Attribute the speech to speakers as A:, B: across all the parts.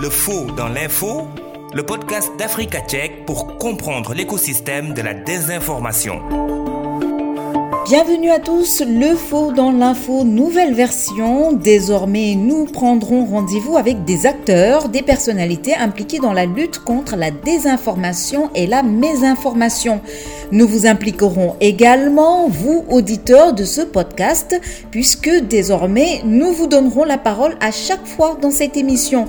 A: Le faux dans l'info, le podcast d'Africa Tchèque pour comprendre l'écosystème de la désinformation.
B: Bienvenue à tous, le faux dans l'info, nouvelle version. Désormais, nous prendrons rendez-vous avec des acteurs, des personnalités impliquées dans la lutte contre la désinformation et la mésinformation. Nous vous impliquerons également, vous, auditeurs de ce podcast, puisque désormais, nous vous donnerons la parole à chaque fois dans cette émission.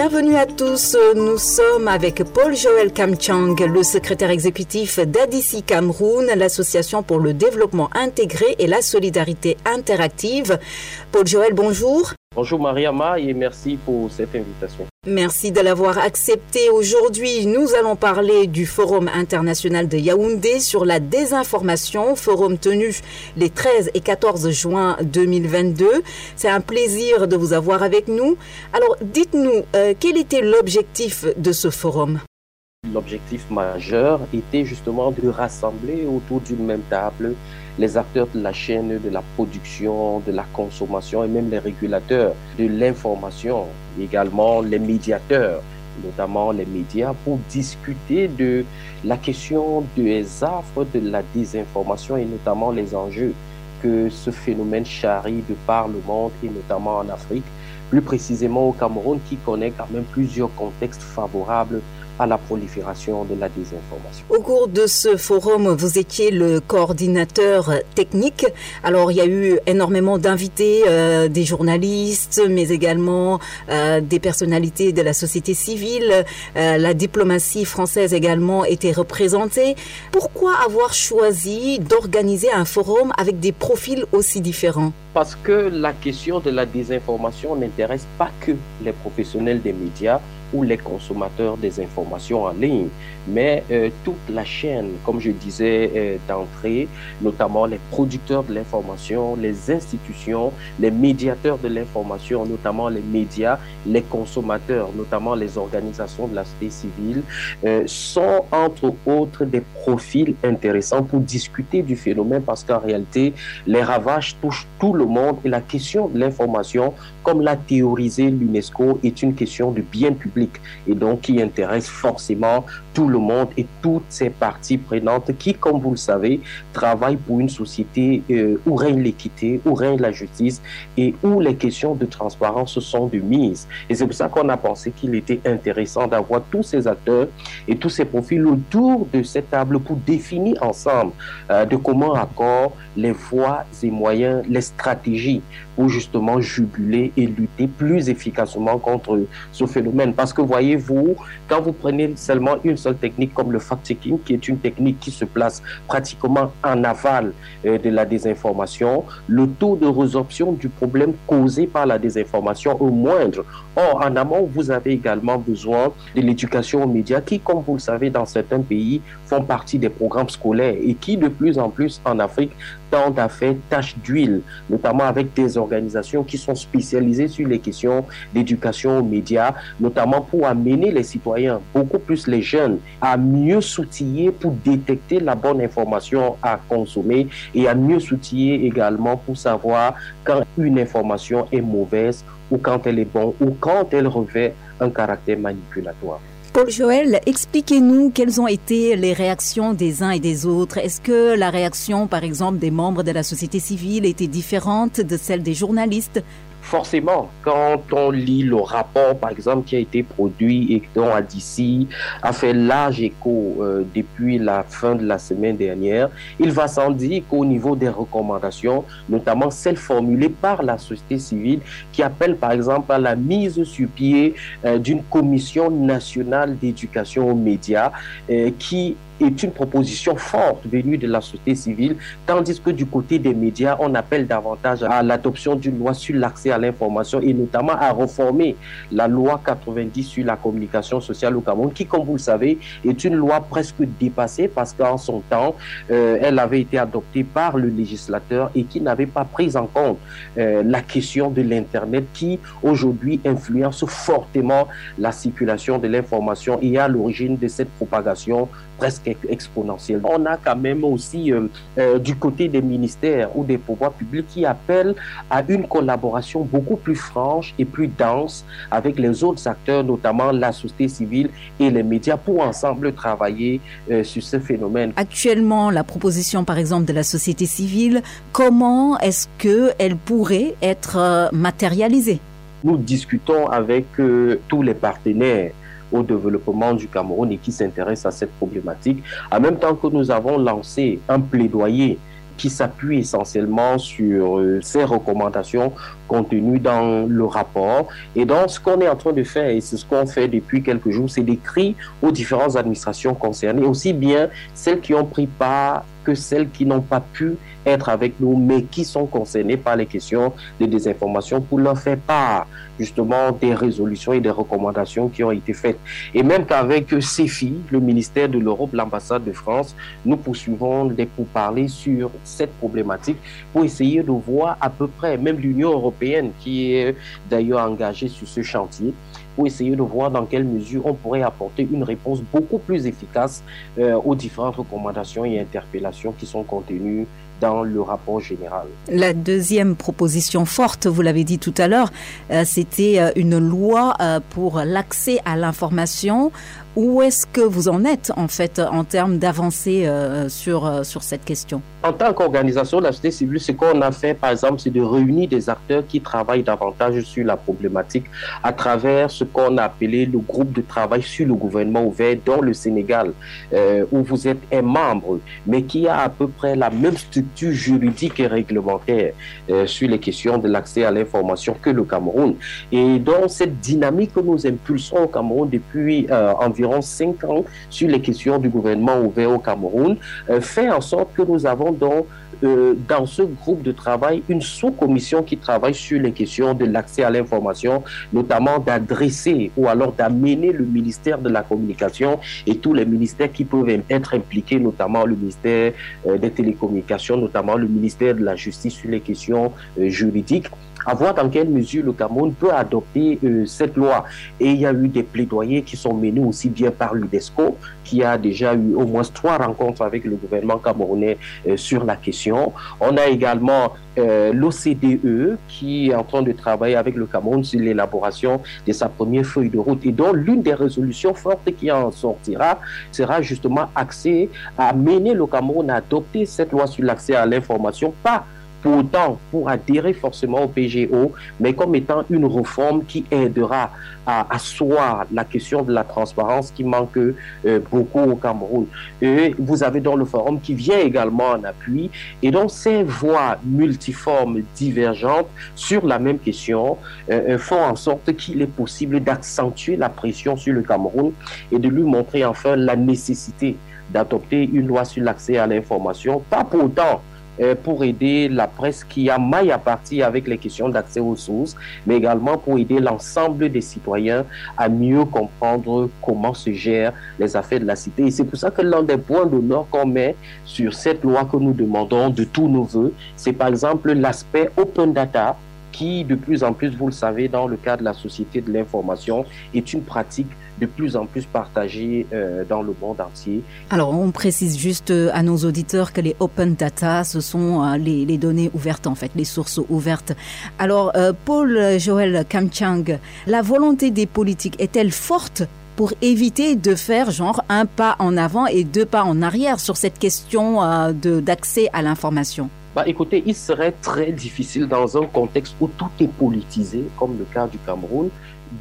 B: Bienvenue à tous. Nous sommes avec Paul Joël Kamchang, le secrétaire exécutif d'ADICI Cameroun, l'association pour le développement intégré et la solidarité interactive. Paul Joël, bonjour.
C: Bonjour Mariama et merci pour cette invitation.
B: Merci de l'avoir accepté. Aujourd'hui, nous allons parler du Forum international de Yaoundé sur la désinformation, forum tenu les 13 et 14 juin 2022. C'est un plaisir de vous avoir avec nous. Alors, dites-nous, euh, quel était l'objectif de ce forum?
C: L'objectif majeur était justement de rassembler autour d'une même table les acteurs de la chaîne de la production, de la consommation et même les régulateurs de l'information, également les médiateurs notamment les médias, pour discuter de la question des affres de la désinformation et notamment les enjeux que ce phénomène charrie de par le monde et notamment en Afrique, plus précisément au Cameroun qui connaît quand même plusieurs contextes favorables à la prolifération de la désinformation.
B: Au cours de ce forum, vous étiez le coordinateur technique. Alors, il y a eu énormément d'invités, euh, des journalistes, mais également euh, des personnalités de la société civile. Euh, la diplomatie française également était représentée. Pourquoi avoir choisi d'organiser un forum avec des profils aussi différents?
C: Parce que la question de la désinformation n'intéresse pas que les professionnels des médias, ou les consommateurs des informations en ligne, mais euh, toute la chaîne, comme je disais euh, d'entrée, notamment les producteurs de l'information, les institutions, les médiateurs de l'information, notamment les médias, les consommateurs, notamment les organisations de la société civile, euh, sont entre autres des profils intéressants pour discuter du phénomène parce qu'en réalité, les ravages touchent tout le monde et la question de l'information, comme l'a théorisé l'UNESCO, est une question de bien public et donc qui intéresse forcément tout le monde et toutes ces parties prenantes qui, comme vous le savez, travaillent pour une société euh, où règne l'équité, où règne la justice et où les questions de transparence sont de mise. Et c'est pour ça qu'on a pensé qu'il était intéressant d'avoir tous ces acteurs et tous ces profils autour de cette table pour définir ensemble euh, de comment accord les voies et moyens, les stratégies pour justement juguler et lutter plus efficacement contre ce phénomène. Que voyez-vous, quand vous prenez seulement une seule technique comme le fact-checking, qui est une technique qui se place pratiquement en aval euh, de la désinformation, le taux de résorption du problème causé par la désinformation est moindre. Or, en amont, vous avez également besoin de l'éducation aux médias qui, comme vous le savez, dans certains pays, font partie des programmes scolaires et qui, de plus en plus en Afrique, tendent à faire tâche d'huile, notamment avec des organisations qui sont spécialisées sur les questions d'éducation aux médias, notamment pour amener les citoyens, beaucoup plus les jeunes, à mieux s'outiller pour détecter la bonne information à consommer et à mieux s'outiller également pour savoir quand une information est mauvaise ou quand elle est bonne ou quand elle revêt un caractère manipulatoire.
B: Paul Joël, expliquez-nous quelles ont été les réactions des uns et des autres. Est-ce que la réaction, par exemple, des membres de la société civile était différente de celle des journalistes
C: forcément, quand on lit le rapport, par exemple, qui a été produit et dont ADC a fait large écho euh, depuis la fin de la semaine dernière, il va sans dire qu'au niveau des recommandations, notamment celles formulées par la société civile, qui appellent par exemple à la mise sur pied euh, d'une commission nationale d'éducation aux médias, euh, qui est une proposition forte venue de la société civile, tandis que du côté des médias, on appelle davantage à l'adoption d'une loi sur l'accès à l'information et notamment à reformer la loi 90 sur la communication sociale au Cameroun, qui, comme vous le savez, est une loi presque dépassée parce qu'en son temps, euh, elle avait été adoptée par le législateur et qui n'avait pas pris en compte euh, la question de l'Internet qui, aujourd'hui, influence fortement la circulation de l'information et à l'origine de cette propagation presque exponentielle. On a quand même aussi du côté des ministères ou des pouvoirs publics qui appellent à une collaboration beaucoup plus franche et plus dense avec les autres acteurs, notamment la société civile et les médias, pour ensemble travailler sur ce phénomène.
B: Actuellement, la proposition, par exemple, de la société civile, comment est-ce qu'elle pourrait être matérialisée?
C: Nous discutons avec euh, tous les partenaires au développement du Cameroun et qui s'intéressent à cette problématique, en même temps que nous avons lancé un plaidoyer qui s'appuie essentiellement sur euh, ces recommandations contenues dans le rapport. Et donc, ce qu'on est en train de faire, et c'est ce qu'on fait depuis quelques jours, c'est d'écrire aux différentes administrations concernées, aussi bien celles qui ont pris part que celles qui n'ont pas pu être avec nous, mais qui sont concernées par les questions de désinformation pour leur faire part justement des résolutions et des recommandations qui ont été faites. Et même qu'avec CEFI, le ministère de l'Europe, l'ambassade de France, nous poursuivons des pourparlers sur cette problématique pour essayer de voir à peu près, même l'Union européenne qui est d'ailleurs engagée sur ce chantier, pour essayer de voir dans quelle mesure on pourrait apporter une réponse beaucoup plus efficace euh, aux différentes recommandations et interpellations qui sont contenues dans le rapport général.
B: La deuxième proposition forte, vous l'avez dit tout à l'heure, euh, c'était euh, une loi pour l'accès à l'information où est-ce que vous en êtes en fait en termes d'avancée euh, sur, euh, sur cette question?
C: En tant qu'organisation de la société civile, ce qu'on a fait par exemple, c'est de réunir des acteurs qui travaillent davantage sur la problématique à travers ce qu'on a appelé le groupe de travail sur le gouvernement ouvert dans le Sénégal, euh, où vous êtes un membre, mais qui a à peu près la même structure juridique et réglementaire sur les questions de l'accès à l'information que le Cameroun. Et donc cette dynamique que nous impulsons au Cameroun depuis environ cinq ans sur les questions du gouvernement ouvert au Cameroun, euh, fait en sorte que nous avons donc euh, dans ce groupe de travail une sous-commission qui travaille sur les questions de l'accès à l'information, notamment d'adresser ou alors d'amener le ministère de la Communication et tous les ministères qui peuvent être impliqués, notamment le ministère euh, des Télécommunications, notamment le ministère de la Justice sur les questions juridiques à voir dans quelle mesure le Cameroun peut adopter euh, cette loi. Et il y a eu des plaidoyers qui sont menés aussi bien par l'UDESCO, qui a déjà eu au moins trois rencontres avec le gouvernement camerounais euh, sur la question. On a également euh, l'OCDE qui est en train de travailler avec le Cameroun sur l'élaboration de sa première feuille de route. Et donc, l'une des résolutions fortes qui en sortira sera justement axée à mener le Cameroun à adopter cette loi sur l'accès à l'information, pour autant pour adhérer forcément au PGO, mais comme étant une réforme qui aidera à asseoir la question de la transparence qui manque euh, beaucoup au Cameroun. Et vous avez donc le forum qui vient également en appui. Et donc ces voix multiformes, divergentes sur la même question euh, euh, font en sorte qu'il est possible d'accentuer la pression sur le Cameroun et de lui montrer enfin la nécessité d'adopter une loi sur l'accès à l'information, pas pour autant pour aider la presse qui a maille à partir avec les questions d'accès aux sources, mais également pour aider l'ensemble des citoyens à mieux comprendre comment se gèrent les affaires de la cité. Et c'est pour ça que l'un des points d'honneur qu'on met sur cette loi que nous demandons de tous nos voeux, c'est par exemple l'aspect open data qui, de plus en plus, vous le savez, dans le cadre de la société de l'information, est une pratique de plus en plus partagée euh, dans le monde entier.
B: Alors, on précise juste euh, à nos auditeurs que les open data, ce sont euh, les, données ouvertes, en fait, les sources ouvertes. Alors, Paul Joël Kamchang, la volonté des politiques est-elle forte pour éviter de faire genre un pas en avant et deux pas en arrière sur cette question d'accès à l'information?
C: Bah, écoutez, il serait très difficile dans un contexte où tout est politisé, comme le cas du Cameroun,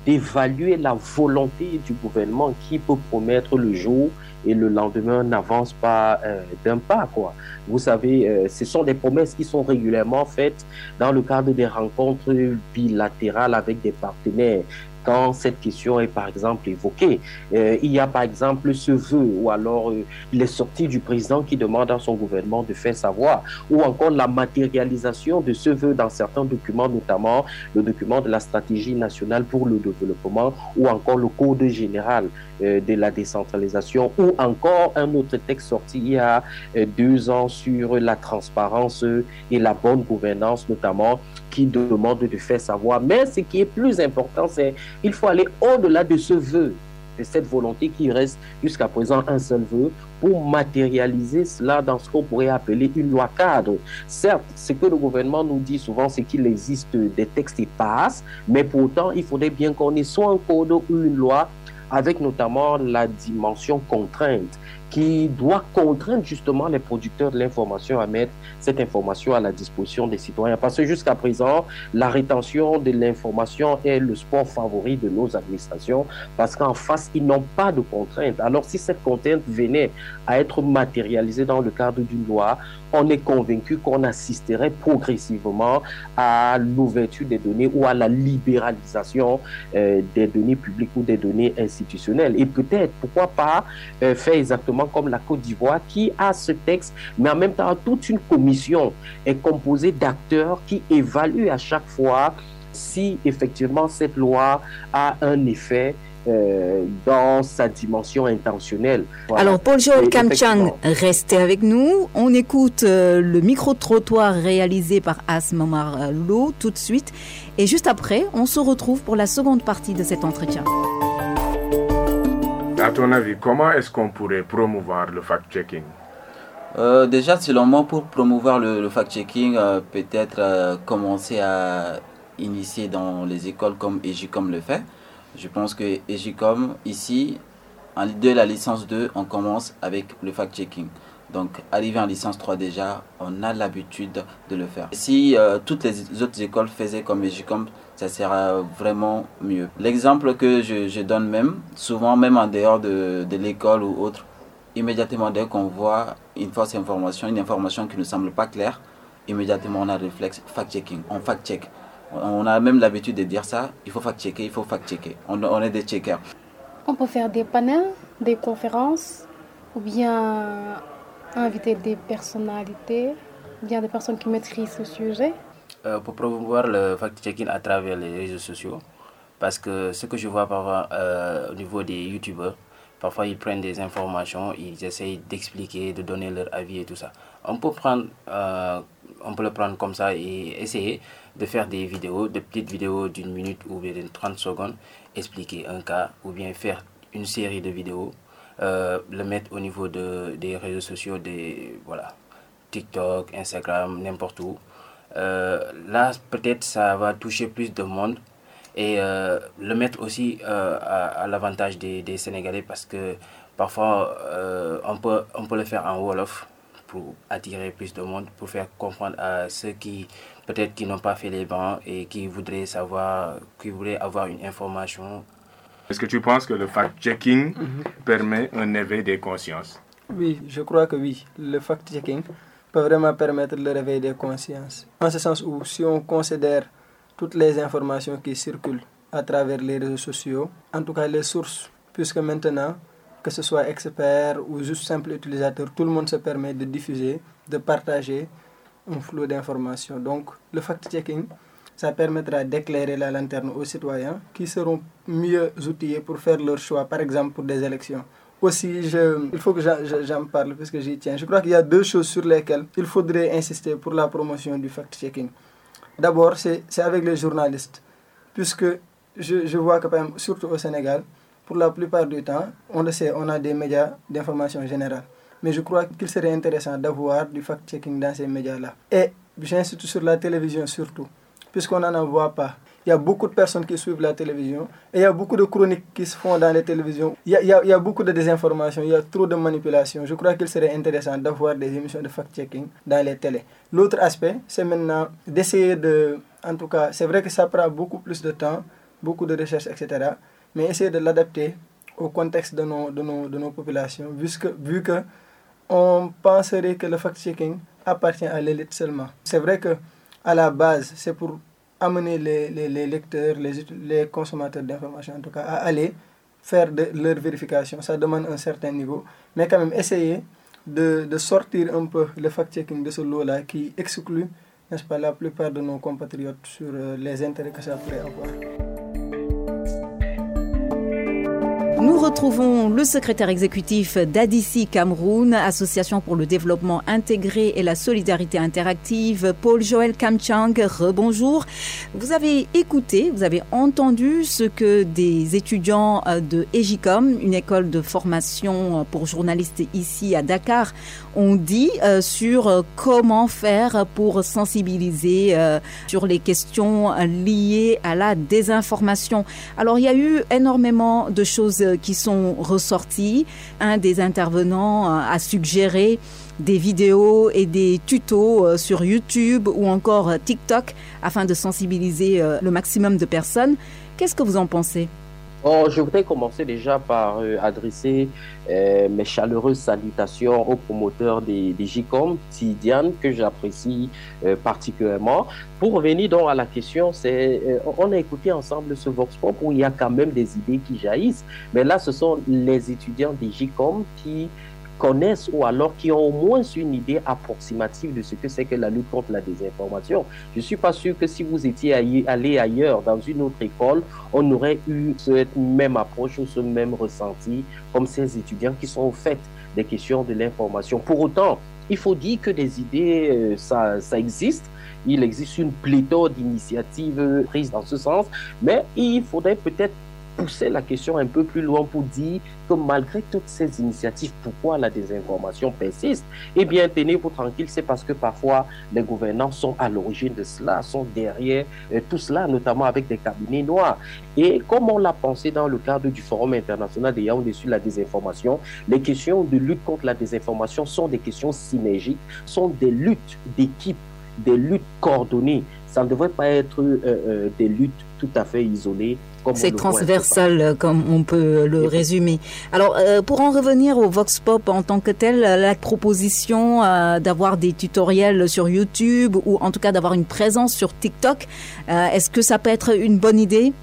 C: d'évaluer la volonté du gouvernement qui peut promettre le jour et le lendemain n'avance pas euh, d'un pas. Quoi. Vous savez, euh, ce sont des promesses qui sont régulièrement faites dans le cadre des rencontres bilatérales avec des partenaires quand cette question est par exemple évoquée. Euh, il y a par exemple ce vœu ou alors euh, les sorties du président qui demande à son gouvernement de faire savoir ou encore la matérialisation de ce vœu dans certains documents, notamment le document de la stratégie nationale pour le développement ou encore le code général euh, de la décentralisation ou encore un autre texte sorti il y a deux ans sur la transparence et la bonne gouvernance notamment qui demande de faire savoir. Mais ce qui est plus important, c'est qu'il faut aller au-delà de ce vœu cette volonté qui reste jusqu'à présent un seul vœu pour matérialiser cela dans ce qu'on pourrait appeler une loi cadre. Certes, ce que le gouvernement nous dit souvent, c'est qu'il existe des textes qui passent, mais pourtant, il faudrait bien qu'on ait soit un code ou une loi avec notamment la dimension contrainte qui doit contraindre justement les producteurs de l'information à mettre cette information à la disposition des citoyens. Parce que jusqu'à présent, la rétention de l'information est le sport favori de nos administrations parce qu'en face, ils n'ont pas de contraintes. Alors si cette contrainte venait à être matérialisée dans le cadre d'une loi, on est convaincu qu'on assisterait progressivement à l'ouverture des données ou à la libéralisation euh, des données publiques ou des données institutionnelles. Et peut-être, pourquoi pas, euh, faire exactement comme la Côte d'Ivoire qui a ce texte, mais en même temps toute une commission est composée d'acteurs qui évaluent à chaque fois si effectivement cette loi a un effet euh, dans sa dimension intentionnelle.
B: Alors, Paul Joël Kamchang, restez avec nous. On écoute euh, le micro-trottoir réalisé par Asmamar Lo tout de suite. Et juste après, on se retrouve pour la seconde partie de cet entretien.
D: À ton avis, comment est-ce qu'on pourrait promouvoir le fact-checking
E: euh, Déjà, selon moi, pour promouvoir le, fact-checking, peut-être commencer à initier dans les écoles comme EJICOM le fait. Je pense que EGICOM, ici, de la licence 2, on commence avec le fact-checking. Donc, arrivé en licence 3 déjà, on a l'habitude de le faire. Si euh, toutes les autres écoles faisaient comme EGICOM, ça sera vraiment mieux. L'exemple que je, donne même, souvent même en dehors de, de l'école ou autre, immédiatement dès qu'on voit une fausse information, une information qui ne semble pas claire, immédiatement on a le réflexe fact-checking, on fact-check. On a même l'habitude de dire ça, il faut fact-checker, il faut fact-checker. On, est des checkers.
F: On peut faire des panels, des conférences, ou bien inviter des personnalités, bien des personnes qui maîtrisent ce sujet.
G: Euh, pour promouvoir le fact-checking à travers les réseaux sociaux, parce que ce que je vois parfois euh, au niveau des youtubeurs, parfois ils prennent des informations, ils essayent d'expliquer, de donner leur avis et tout ça. On peut prendre, euh, on peut le prendre comme ça et essayer de faire des vidéos, de petites vidéos d'une minute ou bien de 30 secondes, expliquer un cas ou bien faire une série de vidéos, euh, le mettre au niveau de, des réseaux sociaux, des, voilà, TikTok, Instagram, n'importe où. Euh, là, peut-être ça va toucher plus de monde et euh, le mettre aussi à, l'avantage des, Sénégalais parce que parfois on, peut, on peut le faire en Wolof pour attirer plus de monde, pour faire comprendre à ceux qui peut-être qui n'ont pas fait les bancs et qui voudraient savoir, qui voudraient avoir une information.
D: Est-ce que tu penses que le fact-checking mhm. permet un éveil des consciences?
H: Oui, je crois que oui. Le fact-checking peut vraiment permettre le réveil des consciences. En ce sens où si on considère toutes les informations qui circulent à travers les réseaux sociaux, en tout cas les sources, puisque maintenant, que ce soit expert ou juste simple utilisateur, tout le monde se permet de diffuser, de partager un flot d'informations. Donc, le fact-checking, ça permettra d'éclairer la lanterne aux citoyens qui seront mieux outillés pour faire leur choix, par exemple pour des élections. Aussi, il faut que j'en parle parce que j'y tiens. Je crois qu'il y a deux choses sur lesquelles il faudrait insister pour la promotion du fact-checking. D'abord, c'est avec les journalistes, puisque je, vois que, surtout au Sénégal, pour la plupart du temps, on on a des médias d'information générale. Mais je crois qu'il serait intéressant d'avoir du fact-checking dans ces médias-là. Et j'insiste sur la télévision surtout, puisqu'on n'en voit pas. Il y a beaucoup de personnes qui suivent la télévision et il y a beaucoup de chroniques qui se font dans les télévisions. Il y a, il y a, beaucoup de désinformation, il y a trop de manipulation. Je crois qu'il serait intéressant d'avoir des émissions de fact-checking dans les télés. L'autre aspect, c'est maintenant d'essayer de... En tout cas, c'est vrai que ça prend beaucoup plus de temps, beaucoup de recherches, etc. Mais essayer de l'adapter au contexte de nos, de nos, de nos populations, vu que, vu que on penserait que le fact-checking appartient à l'élite seulement. C'est vrai que à la base, c'est pour amener les, lecteurs, les, consommateurs d'informations en tout cas, à aller faire leur vérification. Ça demande un certain niveau, mais quand même essayer de, de sortir un peu le fact-checking de ce lot-là qui exclut, n'est-ce pas, la plupart de nos compatriotes sur euh, les intérêts que ça pourrait avoir.
B: Nous retrouvons le secrétaire exécutif d'ADICI Cameroun, Association pour le développement intégré et la solidarité interactive, Paul Joël Kamchang. Rebonjour. Vous avez écouté, vous avez entendu ce que des étudiants de EGICOM, une école de formation pour journalistes ici à Dakar, ont dit euh, sur euh, comment faire pour sensibiliser euh, sur les questions liées à la désinformation. Alors il y a eu énormément de choses qui sont ressorties. Un des intervenants a suggéré des vidéos et des tutos sur YouTube ou encore TikTok afin de sensibiliser le maximum de personnes. Qu'est-ce que vous en pensez?
C: Oh, je voudrais commencer déjà par euh, adresser euh, mes chaleureuses salutations aux promoteurs des, des JICOM, Tidiane, que j'apprécie euh, particulièrement. Pour revenir donc à la question, c'est on a écouté ensemble ce Vox Pop où il y a quand même des idées qui jaillissent, mais là, ce sont les étudiants des JICOM qui connaissent ou alors qui ont au moins une idée approximative de ce que c'est que la lutte contre la désinformation. Je ne suis pas sûr que si vous étiez allé ailleurs, dans une autre école, on aurait eu cette même approche ou ce même ressenti comme ces étudiants qui sont au fait des questions de l'information. Pour autant, il faut dire que des idées, euh, ça, ça existe. Il existe une pléthore d'initiatives prises dans ce sens, mais il faudrait peut-être pousser la question un peu plus loin pour dire que malgré toutes ces initiatives, pourquoi la désinformation persiste? Eh bien, tenez-vous tranquille, c'est parce que parfois les gouvernants sont à l'origine de cela, sont derrière euh, tout cela, notamment avec des cabinets noirs. Et comme on l'a pensé dans le cadre du Forum international des Yaoundé sur la désinformation, les questions de lutte contre la désinformation sont des questions synergiques, sont des luttes d'équipe, des luttes coordonnées. Ça ne devrait pas être euh, euh, des luttes tout à fait isolées
B: c'est transversal, comme on peut le résumer. Alors, euh, pour en revenir au Vox Pop en tant que tel, la proposition euh, d'avoir des tutoriels sur YouTube ou en tout cas d'avoir une présence sur TikTok, euh, est-ce que ça peut être une bonne idée?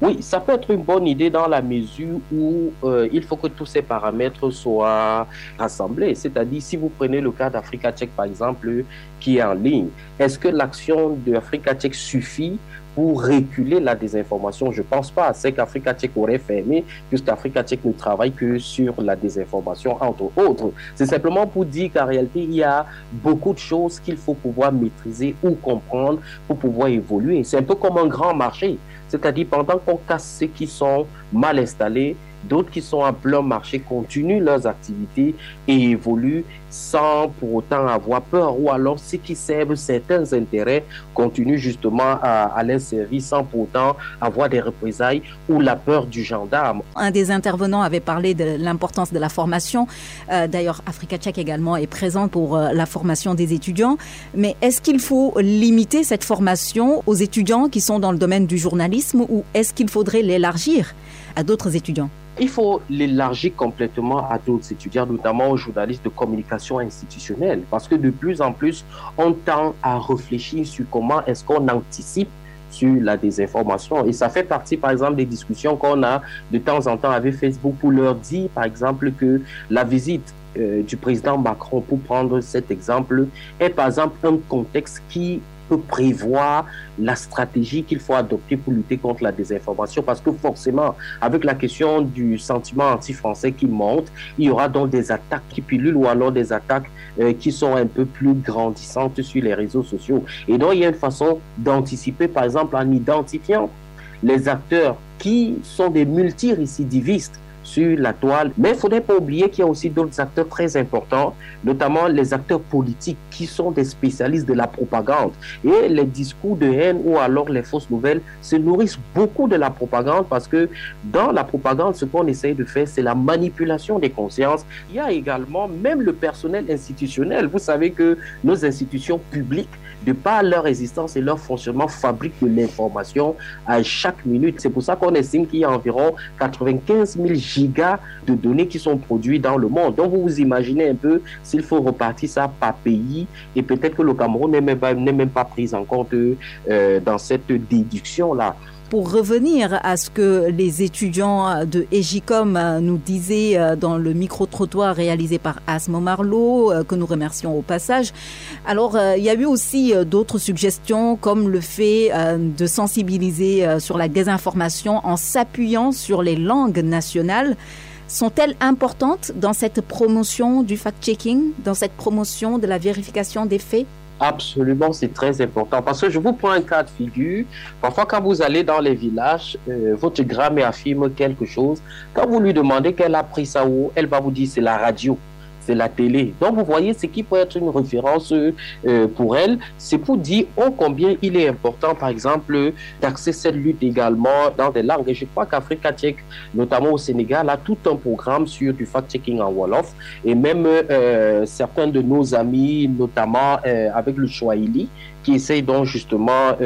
C: Oui, ça peut être une bonne idée dans la mesure où il faut que tous ces paramètres soient rassemblés. C'est-à-dire, si vous prenez le cas d'Africa Tchèque, par exemple, qui est en ligne, est-ce que l'action de Africa Tchèque suffit pour reculer la désinformation. Je ne pense pas. C'est qu'Africa Tchèque aurait fermé, puisqu'Africa Tchèque ne travaille que sur la désinformation, entre autres. C'est simplement pour dire qu'en réalité, il y a beaucoup de choses qu'il faut pouvoir maîtriser ou comprendre pour pouvoir évoluer. C'est un peu comme un grand marché. C'est-à-dire, pendant qu'on casse ceux qui sont mal installés, D'autres qui sont en plein marché continuent leurs activités et évoluent sans pour autant avoir peur ou alors ceux qui servent certains intérêts continuent justement à, à les servir sans pour autant avoir des représailles ou la peur du gendarme.
B: Un des intervenants avait parlé de l'importance de la formation. Euh, d'ailleurs, Africa Tchèque également est présent pour euh, la formation des étudiants. Mais est-ce qu'il faut limiter cette formation aux étudiants qui sont dans le domaine du journalisme ou est-ce qu'il faudrait l'élargir à d'autres étudiants?
C: Il faut l'élargir complètement à d'autres étudiants, notamment aux journalistes de communication institutionnelle, parce que de plus en plus, on tend à réfléchir sur comment est-ce qu'on anticipe sur la désinformation. Et ça fait partie, par exemple, des discussions qu'on a de temps en temps avec Facebook pour leur dire, par exemple, que la visite euh, du président Macron, pour prendre cet exemple, est par exemple un contexte qui prévoir la stratégie qu'il faut adopter pour lutter contre la désinformation parce que forcément, avec la question du sentiment anti-français qui monte, il y aura donc des attaques qui pilulent ou alors des attaques euh, qui sont un peu plus grandissantes sur les réseaux sociaux. Et donc, il y a une façon d'anticiper, par exemple, en identifiant les acteurs qui sont des multirécidivistes sur la toile. Mais il ne faudrait pas oublier qu'il y a aussi d'autres acteurs très importants, notamment les acteurs politiques qui sont des spécialistes de la propagande. Et les discours de haine ou alors les fausses nouvelles se nourrissent beaucoup de la propagande parce que dans la propagande, ce qu'on essaye de faire, c'est la manipulation des consciences. Il y a également même le personnel institutionnel. Vous savez que nos institutions publiques de par leur existence et leur fonctionnement, fabriquent de l'information à chaque minute. C'est pour ça qu'on estime qu'il y a environ 95 000 gigas de données qui sont produites dans le monde. Donc vous vous imaginez un peu s'il faut repartir ça par pays et peut-être que le Cameroun n'est même pas, même pas pris en compte euh, dans cette déduction-là
B: pour revenir à ce que les étudiants de EGICOM nous disaient euh, dans le micro-trottoir réalisé par Asmo Marlowe, euh, que nous remercions au passage. Alors, euh, il y a eu aussi d'autres suggestions comme le fait de sensibiliser sur la désinformation en s'appuyant sur les langues nationales. sont-elles importantes dans cette promotion du fact-checking, dans cette promotion de la vérification des faits?
C: Absolument, c'est très important. Parce que je vous prends un cas de figure. Parfois, quand vous allez dans les villages, euh, votre grand-mère affirme quelque chose. Quand vous lui demandez qu'elle a pris ça où, elle va vous dire c'est la radio c'est la télé. Donc vous voyez, ce qui peut être une référence euh, pour elle, c'est pour dire oh, combien il est important, par exemple, d'axer cette lutte également dans des langues. Et je crois qu'Africa Tchèque, notamment au Sénégal, a tout un programme sur du fact-checking en Wolof. Et même euh, certains de nos amis, notamment euh, avec le Swahili, qui essaye donc justement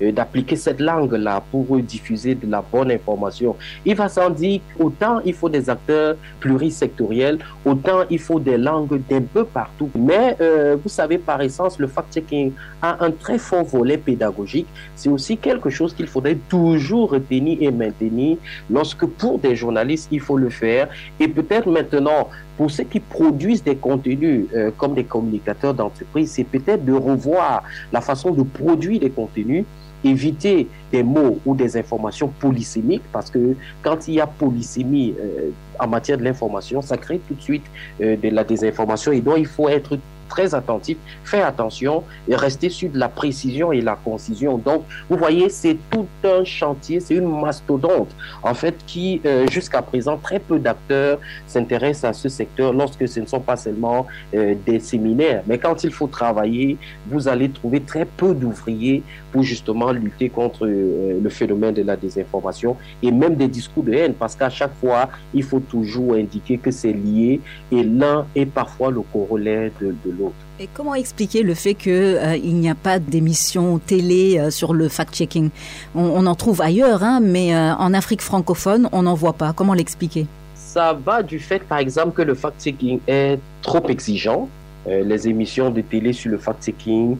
C: d'appliquer cette langue-là pour diffuser de la bonne information. Il va sans dire qu'autant il faut des acteurs plurisectoriels, autant il faut des langues d'un peu partout. Mais euh, vous savez, par essence, le fact-checking a un très fort volet pédagogique. C'est aussi quelque chose qu'il faudrait toujours retenir et maintenir lorsque pour des journalistes, il faut le faire. Et peut-être maintenant, pour ceux qui produisent des contenus euh, comme des communicateurs d'entreprise, c'est peut-être de revoir la façon de produire des contenus, éviter des mots ou des informations polysémiques, parce que quand il y a polysémie euh, en matière de l'information, ça crée tout de suite euh, de la désinformation et donc il faut être très attentif, faire attention et rester sur de la précision et la concision. Donc, vous voyez, c'est tout un chantier, c'est une mastodonte, en fait, qui, euh, jusqu'à présent, très peu d'acteurs s'intéressent à ce secteur lorsque ce ne sont pas seulement des séminaires. Mais quand il faut travailler, vous allez trouver très peu d'ouvriers pour justement lutter contre euh, le phénomène de la désinformation et même des discours de haine, parce qu'à chaque fois, il faut toujours indiquer que c'est lié et l'un est parfois le corollaire de, de l'autre.
B: Et comment expliquer le fait qu'il euh, n'y a pas d'émission télé euh, sur le fact-checking? On, on, en trouve ailleurs, hein, mais euh, en Afrique francophone, on n'en voit pas. Comment l'expliquer?
C: Ça va du fait, par exemple, que le fact-checking est trop exigeant. Les émissions de télé sur le fact-checking,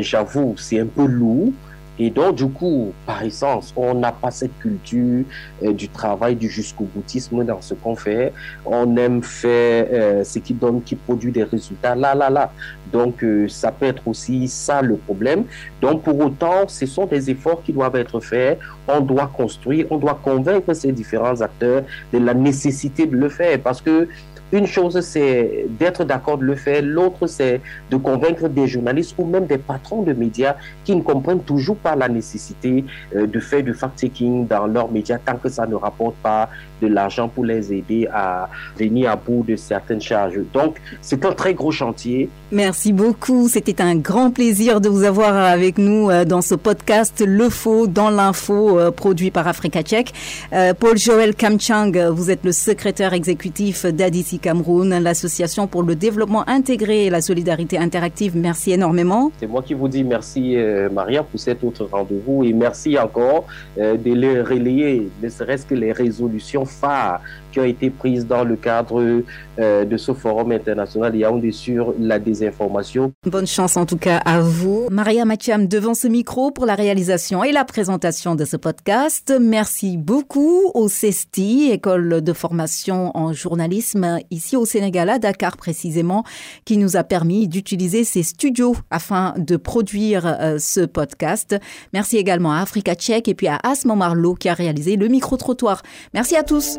C: j'avoue, c'est un peu lourd. Et donc, du coup, par essence, on n'a pas cette culture euh, du travail, du jusqu'au boutisme dans ce qu'on fait. On aime faire euh, ce qui donne, qui produit des résultats là, là, là. Donc, euh, ça peut être aussi ça le problème. Donc, pour autant, ce sont des efforts qui doivent être faits. On doit construire, on doit convaincre ces différents acteurs de la nécessité de le faire parce que une chose, c'est d'être d'accord de le faire. L'autre, c'est de convaincre des journalistes ou même des patrons de médias qui ne comprennent toujours pas la nécessité euh, de faire du fact-checking dans leurs médias tant que ça ne rapporte pas de l'argent pour les aider à venir à bout de certaines charges. Donc, c'est un très gros chantier.
B: Merci beaucoup. C'était un grand plaisir de vous avoir avec nous euh, dans ce podcast Le Faux dans l'info euh, produit par Africa Tchèque. Paul Joël Kamchang, vous êtes le secrétaire exécutif Cameroun, l'association pour le développement intégré et la solidarité interactive. Merci énormément.
C: C'est moi qui vous dis merci, euh, Maria, pour cet autre rendez-vous et merci encore euh, de les relayer, ne serait-ce que les résolutions phares qui ont été prises dans le cadre euh, de ce forum international Yaoundé sur la désinformation.
B: Bonne chance en tout cas à vous. Maria Mathiam devant ce micro pour la réalisation et la présentation de ce podcast. Merci beaucoup au CESTI, École de formation en journalisme ici au Sénégal, à Dakar précisément, qui nous a permis d'utiliser ces studios afin de produire euh, ce podcast. Merci également à Africa Tchèque et puis à Asmo Marlowe qui a réalisé le micro-trottoir. Merci à tous.